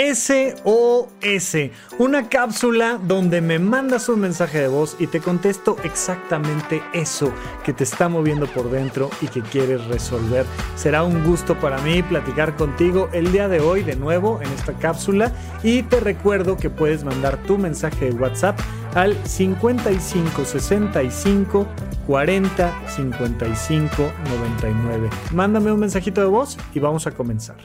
SOS, una cápsula donde me mandas un mensaje de voz y te contesto exactamente eso que te está moviendo por dentro y que quieres resolver. Será un gusto para mí platicar contigo el día de hoy de nuevo en esta cápsula y te recuerdo que puedes mandar tu mensaje de WhatsApp al 55 65 40 55 99. Mándame un mensajito de voz y vamos a comenzar.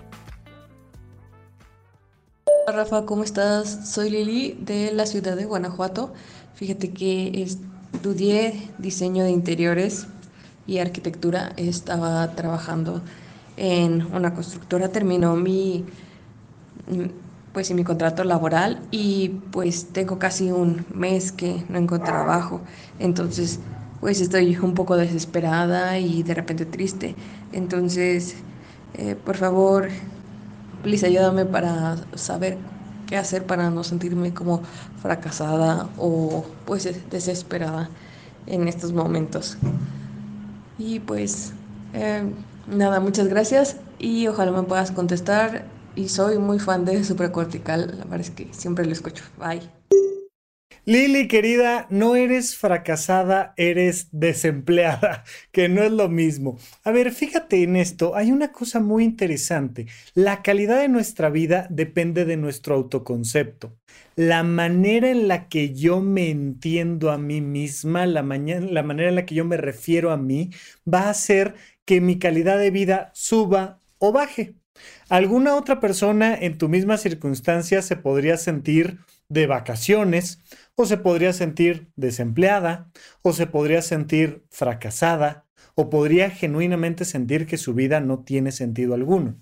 Rafa, ¿cómo estás? Soy Lili de la ciudad de Guanajuato. Fíjate que estudié diseño de interiores y arquitectura. Estaba trabajando en una constructora, terminó mi pues mi contrato laboral y pues tengo casi un mes que no encuentro trabajo. Entonces, pues estoy un poco desesperada y de repente triste. Entonces, eh, por favor, please ayúdame para saber qué hacer para no sentirme como fracasada o pues desesperada en estos momentos. Y pues eh, nada, muchas gracias y ojalá me puedas contestar. Y soy muy fan de Supracortical, la verdad es que siempre lo escucho. Bye. Lili, querida, no eres fracasada, eres desempleada, que no es lo mismo. A ver, fíjate en esto, hay una cosa muy interesante. La calidad de nuestra vida depende de nuestro autoconcepto. La manera en la que yo me entiendo a mí misma, la, manera en la que yo me refiero a mí, va a hacer que mi calidad de vida suba o baje. ¿Alguna otra persona en tu misma circunstancia se podría sentir de vacaciones o se podría sentir desempleada, o se podría sentir fracasada, o podría genuinamente sentir que su vida no tiene sentido alguno.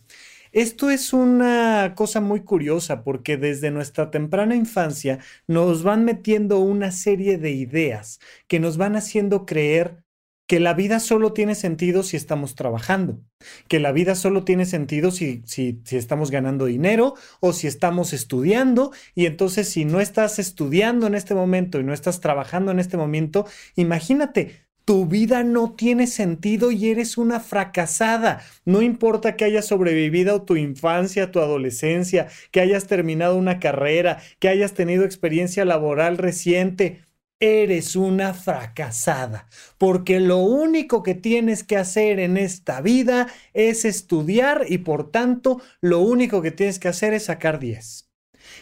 Esto es una cosa muy curiosa porque desde nuestra temprana infancia nos van metiendo una serie de ideas que nos van haciendo creer que la vida solo tiene sentido si estamos trabajando, que la vida solo tiene sentido si, estamos ganando dinero o si estamos estudiando y entonces si no estás estudiando en este momento y no estás trabajando en este momento, imagínate, tu vida no tiene sentido y eres una fracasada. No importa que hayas sobrevivido tu infancia, tu adolescencia, que hayas terminado una carrera, que hayas tenido experiencia laboral reciente eres una fracasada, porque lo único que tienes que hacer en esta vida es estudiar y por tanto lo único que tienes que hacer es sacar 10.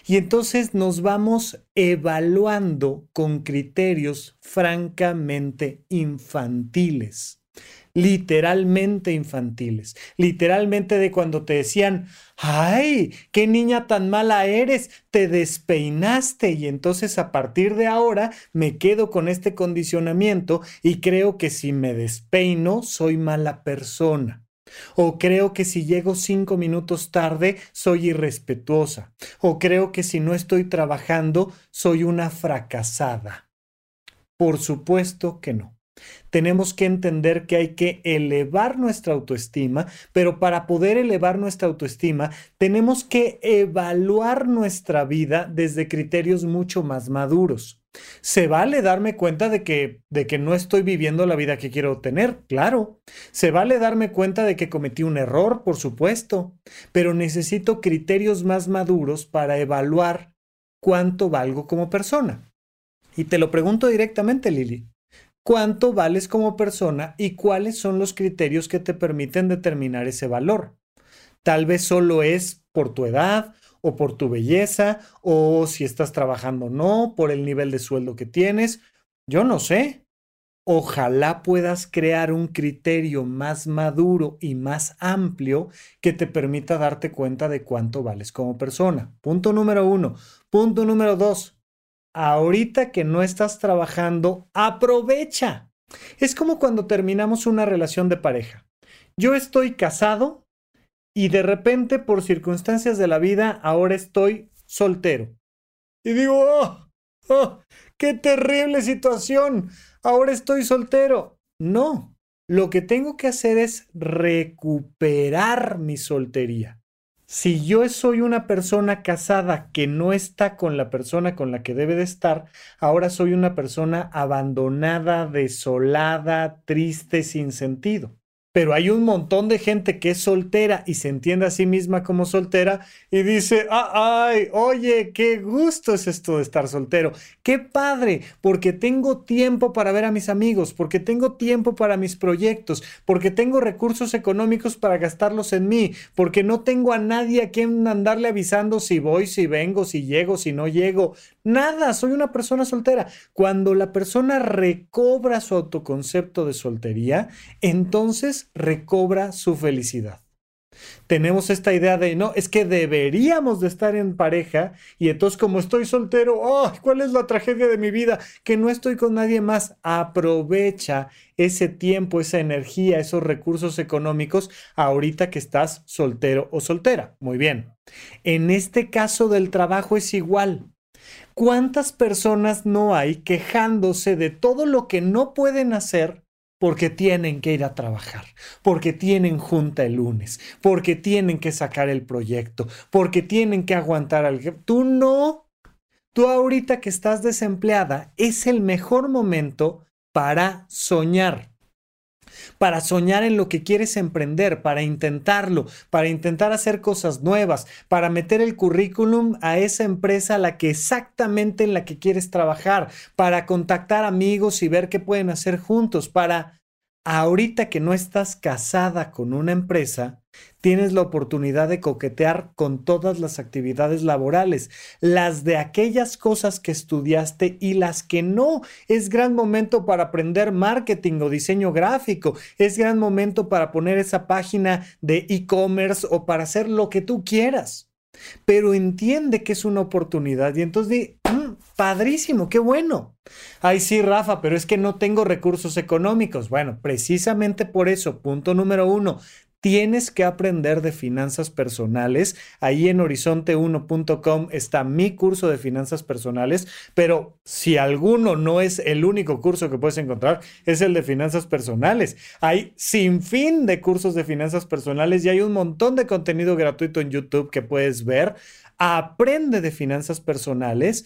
Y entonces nos vamos evaluando con criterios francamente infantiles literalmente infantiles, literalmente de cuando te decían, ay, qué niña tan mala eres, te despeinaste y entonces a partir de ahora me quedo con este condicionamiento y creo que si me despeino soy mala persona. O creo que si llego cinco minutos tarde soy irrespetuosa. O creo que si no estoy trabajando soy una fracasada. Por supuesto que no. Tenemos que entender que hay que elevar nuestra autoestima, pero para poder elevar nuestra autoestima tenemos que evaluar nuestra vida desde criterios mucho más maduros. ¿Se vale darme cuenta de que, de que no estoy viviendo la vida que quiero tener? Claro. ¿Se vale darme cuenta de que cometí un error? Por supuesto. Pero necesito criterios más maduros para evaluar cuánto valgo como persona. Y te lo pregunto directamente, Lili cuánto vales como persona y cuáles son los criterios que te permiten determinar ese valor. Tal vez solo es por tu edad o por tu belleza o si estás trabajando o no, por el nivel de sueldo que tienes. Yo no sé. Ojalá puedas crear un criterio más maduro y más amplio que te permita darte cuenta de cuánto vales como persona. Punto número uno. Punto número dos ahorita que no estás trabajando, aprovecha. Es como cuando terminamos una relación de pareja. Yo estoy casado y de repente por circunstancias de la vida ahora estoy soltero. Y digo, oh, oh, qué terrible situación. Ahora estoy soltero. No, lo que tengo que hacer es recuperar mi soltería. Si yo soy una persona casada que no está con la persona con la que debe de estar, ahora soy una persona abandonada, desolada, triste, sin sentido. Pero hay un montón de gente que es soltera y se entiende a sí misma como soltera y dice, ah, ay, oye, qué gusto es esto de estar soltero, qué padre, porque tengo tiempo para ver a mis amigos, porque tengo tiempo para mis proyectos, porque tengo recursos económicos para gastarlos en mí, porque no tengo a nadie a quien andarle avisando si voy, si vengo, si llego, si no llego, nada, soy una persona soltera. Cuando la persona recobra su autoconcepto de soltería, entonces recobra su felicidad. Tenemos esta idea de, no, es que deberíamos de estar en pareja y entonces como estoy soltero, oh, ¿cuál es la tragedia de mi vida? Que no estoy con nadie más. Aprovecha ese tiempo, esa energía, esos recursos económicos ahorita que estás soltero o soltera. Muy bien. En este caso del trabajo es igual. ¿Cuántas personas no hay quejándose de todo lo que no pueden hacer porque tienen que ir a trabajar, porque tienen junta el lunes, porque tienen que sacar el proyecto, porque tienen que aguantar al... Tú no. Tú ahorita que estás desempleada es el mejor momento para soñar para soñar en lo que quieres emprender, para intentarlo, para intentar hacer cosas nuevas, para meter el currículum a esa empresa la que exactamente en la que quieres trabajar, para contactar amigos y ver qué pueden hacer juntos, para ahorita que no estás casada con una empresa, tienes la oportunidad de coquetear con todas las actividades laborales, las de aquellas cosas que estudiaste y las que no. Es gran momento para aprender marketing o diseño gráfico, es gran momento para poner esa página de e-commerce o para hacer lo que tú quieras. Pero entiende que es una oportunidad y entonces di, mm, padrísimo, qué bueno. Ay, sí, Rafa, pero es que no tengo recursos económicos. Bueno, precisamente por eso, punto número uno, tienes que aprender de finanzas personales. Ahí en horizonte1.com está mi curso de finanzas personales, pero si alguno no es el único curso que puedes encontrar, es el de finanzas personales. Hay sin fin de cursos de finanzas personales y hay un montón de contenido gratuito en YouTube que puedes ver. Aprende de finanzas personales.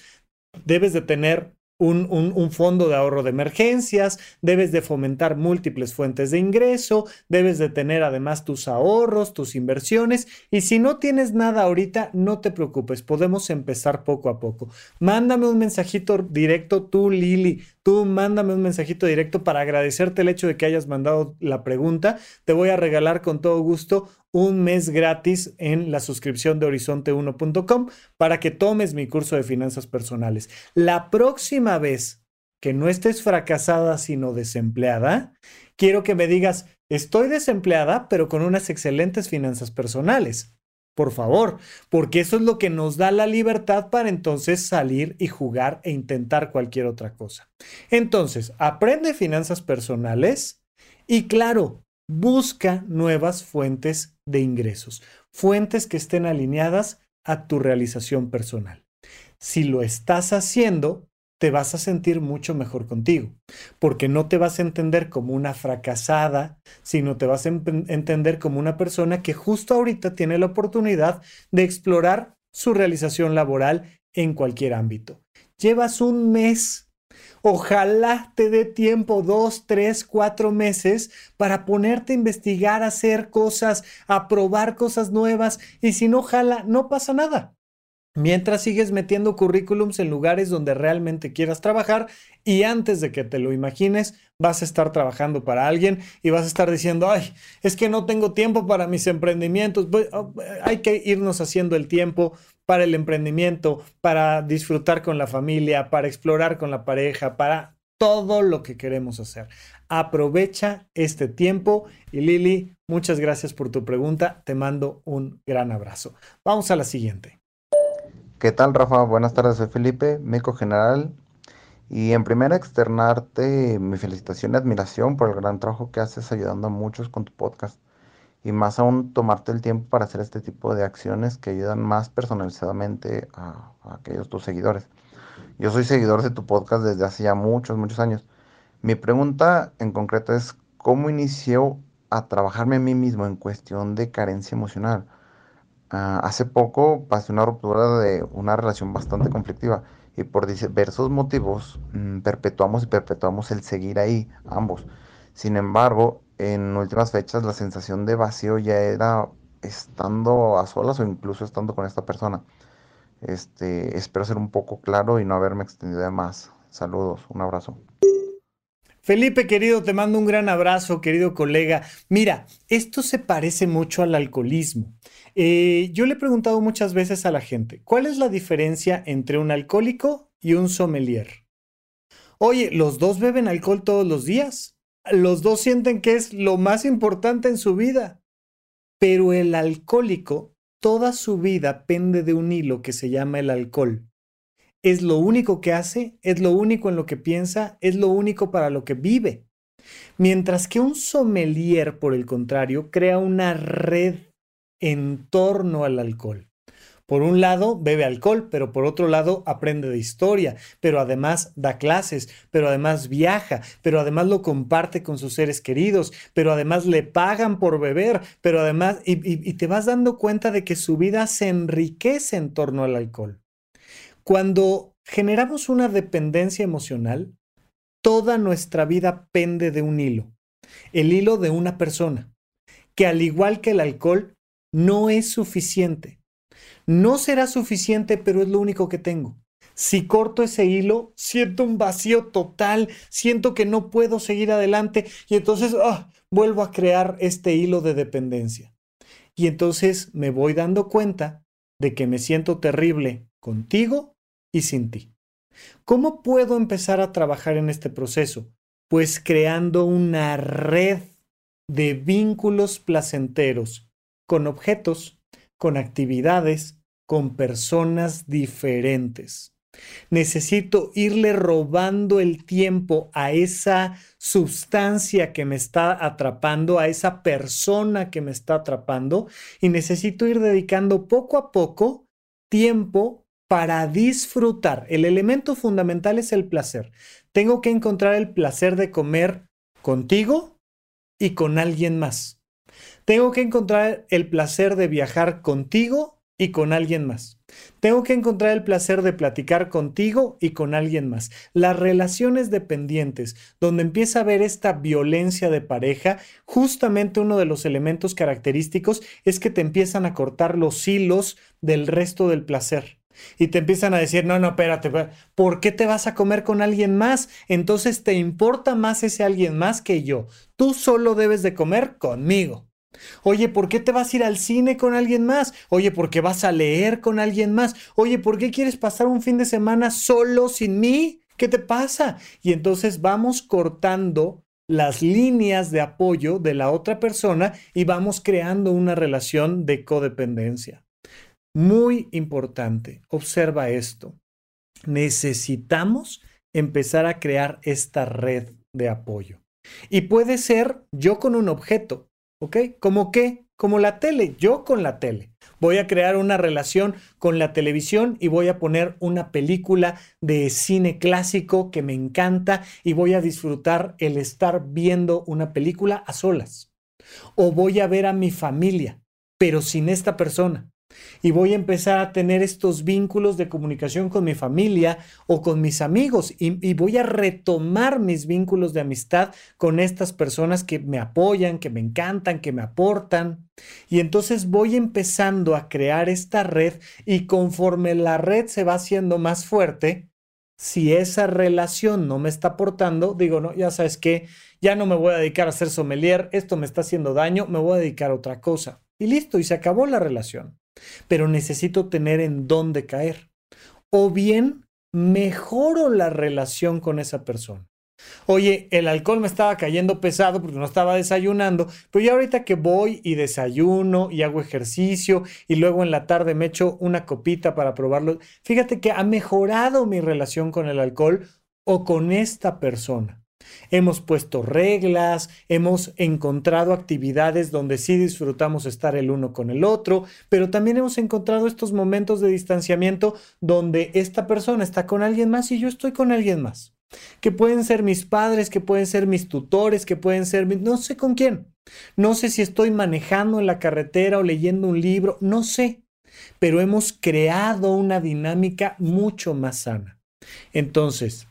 Debes de tener un, fondo de ahorro de emergencias, debes de fomentar múltiples fuentes de ingreso, debes de tener además tus ahorros, tus inversiones y si no tienes nada ahorita, no te preocupes, podemos empezar poco a poco. Mándame un mensajito directo tú, Lili, tú mándame un mensajito directo para agradecerte el hecho de que hayas mandado la pregunta. Te voy a regalar con todo gusto un mes gratis en la suscripción de horizonte1.com para que tomes mi curso de finanzas personales. La próxima vez que no estés fracasada sino desempleada, quiero que me digas, estoy desempleada pero con unas excelentes finanzas personales. Por favor, porque eso es lo que nos da la libertad para entonces salir y jugar e intentar cualquier otra cosa. Entonces, aprende finanzas personales y claro, Busca nuevas fuentes de ingresos, fuentes que estén alineadas a tu realización personal. Si lo estás haciendo, te vas a sentir mucho mejor contigo, porque no te vas a entender como una fracasada, sino te vas a entender como una persona que justo ahorita tiene la oportunidad de explorar su realización laboral en cualquier ámbito. Llevas un mes Ojalá te dé tiempo, dos, tres, cuatro meses para ponerte a investigar, hacer cosas, a probar cosas nuevas. Y si no jala, no pasa nada. Mientras sigues metiendo currículums en lugares donde realmente quieras trabajar y antes de que te lo imagines, vas a estar trabajando para alguien y vas a estar diciendo, ay, es que no tengo tiempo para mis emprendimientos. Oh, hay que irnos haciendo el tiempo para el emprendimiento, para disfrutar con la familia, para explorar con la pareja, para todo lo que queremos hacer. Aprovecha este tiempo y Lili, muchas gracias por tu pregunta. Te mando un gran abrazo. Vamos a la siguiente. ¿Qué tal, Rafa? Buenas tardes, soy Felipe, médico general. Y en primera externarte mi felicitación y admiración por el gran trabajo que haces ayudando a muchos con tu podcast y más aún tomarte el tiempo para hacer este tipo de acciones que ayudan más personalizadamente a, aquellos tus seguidores. Yo soy seguidor de tu podcast desde hace ya muchos, muchos años. Mi pregunta en concreto es, ¿cómo inició a trabajarme a mí mismo en cuestión de carencia emocional? Ah, hace poco pasé una ruptura de una relación bastante conflictiva y por diversos motivos mm, perpetuamos y perpetuamos el seguir ahí ambos. Sin embargo, en últimas fechas la sensación de vacío ya era estando a solas o incluso estando con esta persona. Este, espero ser un poco claro y no haberme extendido de más. Saludos, un abrazo. Felipe, querido, te mando un gran abrazo, querido colega. Mira, esto se parece mucho al alcoholismo. Eh, yo le he preguntado muchas veces a la gente, ¿cuál es la diferencia entre un alcohólico y un sommelier? Oye, ¿los dos beben alcohol todos los días? Los dos sienten que es lo más importante en su vida. Pero el alcohólico, toda su vida pende de un hilo que se llama el alcohol. Es lo único que hace, es lo único en lo que piensa, es lo único para lo que vive. Mientras que un sommelier, por el contrario, crea una red en torno al alcohol. Por un lado, bebe alcohol, pero por otro lado, aprende de historia, pero además da clases, pero además viaja, pero además lo comparte con sus seres queridos, pero además le pagan por beber, pero además, y, y te vas dando cuenta de que su vida se enriquece en torno al alcohol. Cuando generamos una dependencia emocional, toda nuestra vida pende de un hilo, el hilo de una persona, que al igual que el alcohol, no es suficiente no será suficiente, pero es lo único que tengo. Si corto ese hilo, siento un vacío total, siento que no puedo seguir adelante y entonces ah, vuelvo a crear este hilo de dependencia. Y entonces me voy dando cuenta de que me siento terrible contigo y sin ti. ¿Cómo puedo empezar a trabajar en este proceso? Pues creando una red de vínculos placenteros con objetos, con actividades, con personas diferentes. Necesito irle robando el tiempo a esa sustancia que me está atrapando, a esa persona que me está atrapando y necesito ir dedicando poco a poco tiempo para disfrutar. El elemento fundamental es el placer. Tengo que encontrar el placer de comer contigo y con alguien más. Tengo que encontrar el placer de viajar contigo y con alguien más. Tengo que encontrar el placer de platicar contigo y con alguien más. Las relaciones dependientes, donde empieza a haber esta violencia de pareja, justamente uno de los elementos característicos es que te empiezan a cortar los hilos del resto del placer. Y te empiezan a decir, no, no, espérate, ¿por qué te vas a comer con alguien más? Entonces te importa más ese alguien más que yo. Tú solo debes de comer conmigo. Oye, ¿por qué te vas a ir al cine con alguien más? Oye, ¿por qué vas a leer con alguien más? Oye, ¿por qué quieres pasar un fin de semana solo sin mí? ¿Qué te pasa? Y entonces vamos cortando las líneas de apoyo de la otra persona y vamos creando una relación de codependencia. Muy importante, observa esto. Necesitamos empezar a crear esta red de apoyo. Y puede ser yo con un objeto, ¿Ok? ¿Cómo qué? Como la tele, yo con la tele. Voy a crear una relación con la televisión y voy a poner una película de cine clásico que me encanta y voy a disfrutar el estar viendo una película a solas. O voy a ver a mi familia, pero sin esta persona y voy a empezar a tener estos vínculos de comunicación con mi familia o con mis amigos y, voy a retomar mis vínculos de amistad con estas personas que me apoyan, que me encantan, que me aportan. Y entonces voy empezando a crear esta red y conforme la red se va haciendo más fuerte, si esa relación no me está aportando, digo, no, ya sabes que ya no me voy a dedicar a ser sommelier, esto me está haciendo daño, me voy a dedicar a otra cosa. Y listo, y se acabó la relación pero necesito tener en dónde caer. O bien mejoro la relación con esa persona. Oye, el alcohol me estaba cayendo pesado porque no estaba desayunando, pero ya ahorita que voy y desayuno y hago ejercicio y luego en la tarde me echo una copita para probarlo, fíjate que ha mejorado mi relación con el alcohol o con esta persona. Hemos puesto reglas, hemos encontrado actividades donde sí disfrutamos estar el uno con el otro, pero también hemos encontrado estos momentos de distanciamiento donde esta persona está con alguien más y yo estoy con alguien más. Que pueden ser mis padres, que pueden ser mis tutores, que pueden ser no sé con quién. No sé si estoy manejando en la carretera o leyendo un libro, no sé, pero hemos creado una dinámica mucho más sana. Entonces,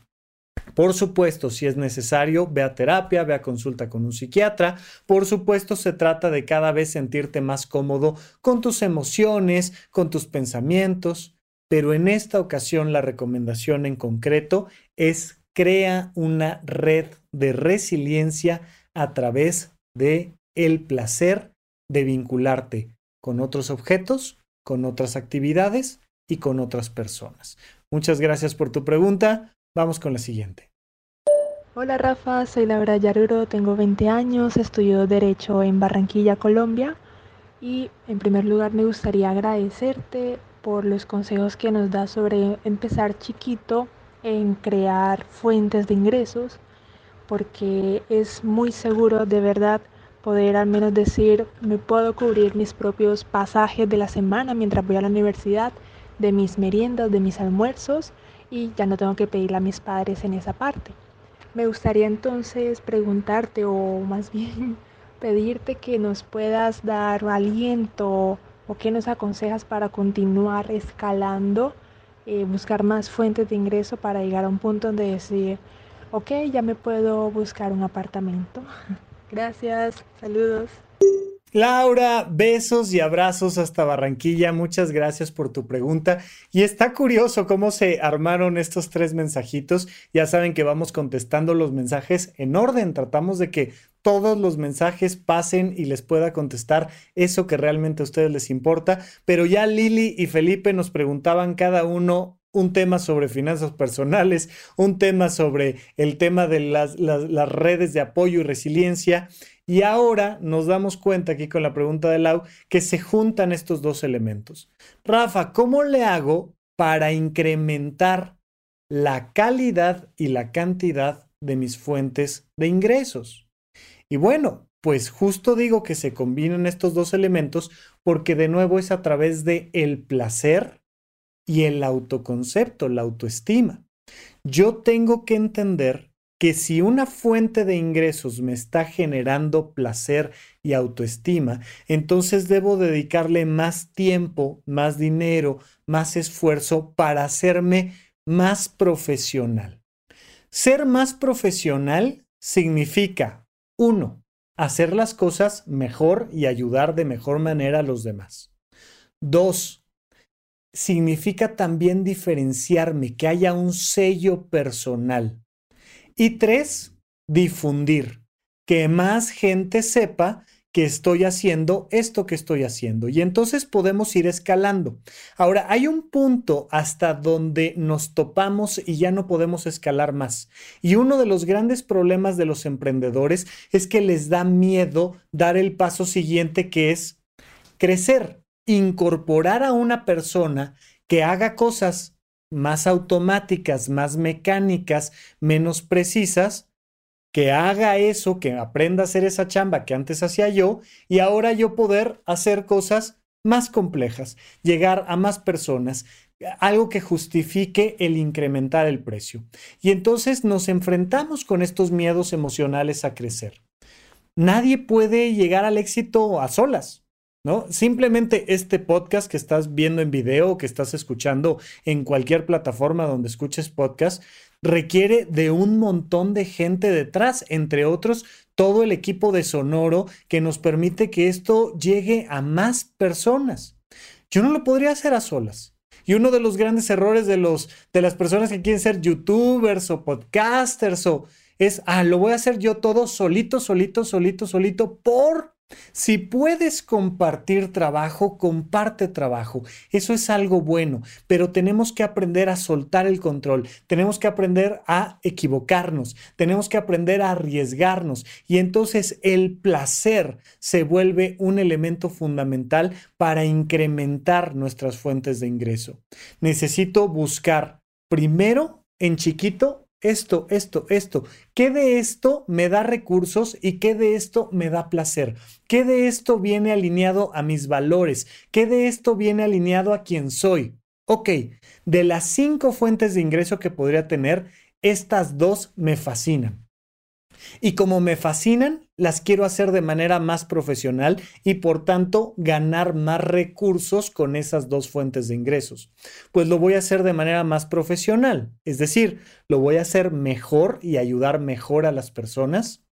Por supuesto, si es necesario, ve a terapia, ve a consulta con un psiquiatra. Por supuesto, se trata de cada vez sentirte más cómodo con tus emociones, con tus pensamientos. Pero en esta ocasión la recomendación en concreto es crea una red de resiliencia a través de el placer de vincularte con otros objetos, con otras actividades y con otras personas. Muchas gracias por tu pregunta. Vamos con la siguiente. Hola Rafa, soy Laura Yaruro, tengo 20 años, estudio Derecho en Barranquilla, Colombia. Y en primer lugar me gustaría agradecerte por los consejos que nos das sobre empezar chiquito en crear fuentes de ingresos, porque es muy seguro de verdad poder al menos decir, me puedo cubrir mis propios pasajes de la semana mientras voy a la universidad, de mis meriendas, de mis almuerzos y ya no tengo que pedirle a mis padres en esa parte. Me gustaría entonces preguntarte o más bien pedirte que nos puedas dar aliento o que nos aconsejas para continuar escalando, eh, buscar más fuentes de ingreso para llegar a un punto donde decir, ok, ya me puedo buscar un apartamento. Gracias, saludos. Laura, besos y abrazos hasta Barranquilla. Muchas gracias por tu pregunta. Y está curioso cómo se armaron estos tres mensajitos. Ya saben que vamos contestando los mensajes en orden. Tratamos de que todos los mensajes pasen y les pueda contestar eso que realmente a ustedes les importa. Pero ya Lili y Felipe nos preguntaban cada uno un tema sobre finanzas personales, un tema sobre el tema de las, las redes de apoyo y resiliencia. Y ahora nos damos cuenta aquí con la pregunta de Lau que se juntan estos dos elementos. Rafa, ¿cómo le hago para incrementar la calidad y la cantidad de mis fuentes de ingresos? Y bueno, pues justo digo que se combinan estos dos elementos porque de nuevo es a través de el placer y el autoconcepto, la autoestima. Yo tengo que entender que si una fuente de ingresos me está generando placer y autoestima, entonces debo dedicarle más tiempo, más dinero, más esfuerzo para hacerme más profesional. Ser más profesional significa, uno, hacer las cosas mejor y ayudar de mejor manera a los demás. Dos, significa también diferenciarme, que haya un sello personal. Y tres, difundir, que más gente sepa que estoy haciendo esto que estoy haciendo. Y entonces podemos ir escalando. Ahora, hay un punto hasta donde nos topamos y ya no podemos escalar más. Y uno de los grandes problemas de los emprendedores es que les da miedo dar el paso siguiente que es crecer, incorporar a una persona que haga cosas más automáticas, más mecánicas, menos precisas, que haga eso, que aprenda a hacer esa chamba que antes hacía yo y ahora yo poder hacer cosas más complejas, llegar a más personas, algo que justifique el incrementar el precio. Y entonces nos enfrentamos con estos miedos emocionales a crecer. Nadie puede llegar al éxito a solas. ¿No? Simplemente este podcast que estás viendo en video que estás escuchando en cualquier plataforma donde escuches podcast requiere de un montón de gente detrás, entre otros todo el equipo de Sonoro que nos permite que esto llegue a más personas. Yo no lo podría hacer a solas. Y uno de los grandes errores de, los, de las personas que quieren ser youtubers o podcasters o es, ah, lo voy a hacer yo todo solito, solito, solito, solito, por si puedes compartir trabajo, comparte trabajo. Eso es algo bueno, pero tenemos que aprender a soltar el control, tenemos que aprender a equivocarnos, tenemos que aprender a arriesgarnos y entonces el placer se vuelve un elemento fundamental para incrementar nuestras fuentes de ingreso. Necesito buscar primero en chiquito esto, esto, esto. ¿Qué de esto me da recursos y qué de esto me da placer? ¿Qué de esto viene alineado a mis valores? ¿Qué de esto viene alineado a quien soy? Ok, de las cinco fuentes de ingreso que podría tener, estas dos me fascinan. Y como me fascinan, las quiero hacer de manera más profesional y por tanto ganar más recursos con esas dos fuentes de ingresos. Pues lo voy a hacer de manera más profesional, es decir, lo voy a hacer mejor y ayudar mejor a las personas.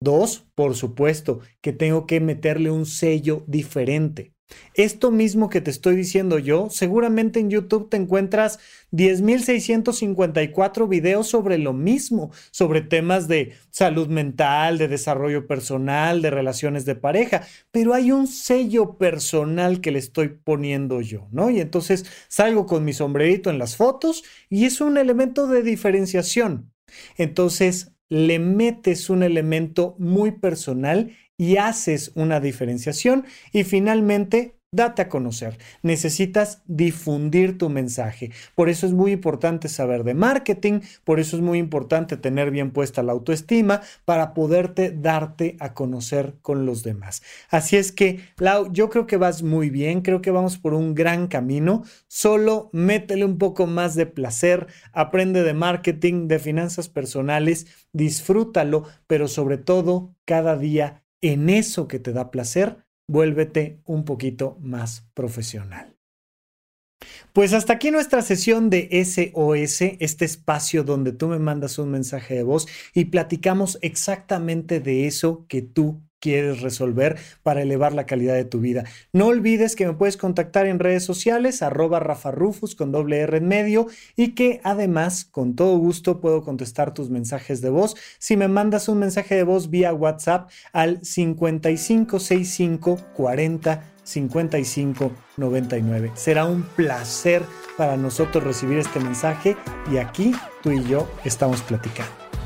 Dos, por supuesto, que tengo que meterle un sello diferente. Esto mismo que te estoy diciendo yo, seguramente en YouTube te encuentras 10.654 videos sobre lo mismo, sobre temas de salud mental, de desarrollo personal, de relaciones de pareja, pero hay un sello personal que le estoy poniendo yo, ¿no? Y entonces salgo con mi sombrerito en las fotos y es un elemento de diferenciación. Entonces le metes un elemento muy personal y haces una diferenciación. Y finalmente Date a conocer. Necesitas difundir tu mensaje. Por eso es muy importante saber de marketing, por eso es muy importante tener bien puesta la autoestima para poderte darte a conocer con los demás. Así es que, Lau, yo creo que vas muy bien, creo que vamos por un gran camino. Solo métele un poco más de placer, aprende de marketing, de finanzas personales, disfrútalo, pero sobre todo cada día en eso que te da placer vuélvete un poquito más profesional. Pues hasta aquí nuestra sesión de SOS, este espacio donde tú me mandas un mensaje de voz y platicamos exactamente de eso que tú quieres resolver para elevar la calidad de tu vida. No olvides que me puedes contactar en redes sociales, arroba Rafa Rufus con doble R en medio y que además con todo gusto puedo contestar tus mensajes de voz si me mandas un mensaje de voz vía WhatsApp al 5565 40 55 99. Será un placer para nosotros recibir este mensaje y aquí tú y yo estamos platicando.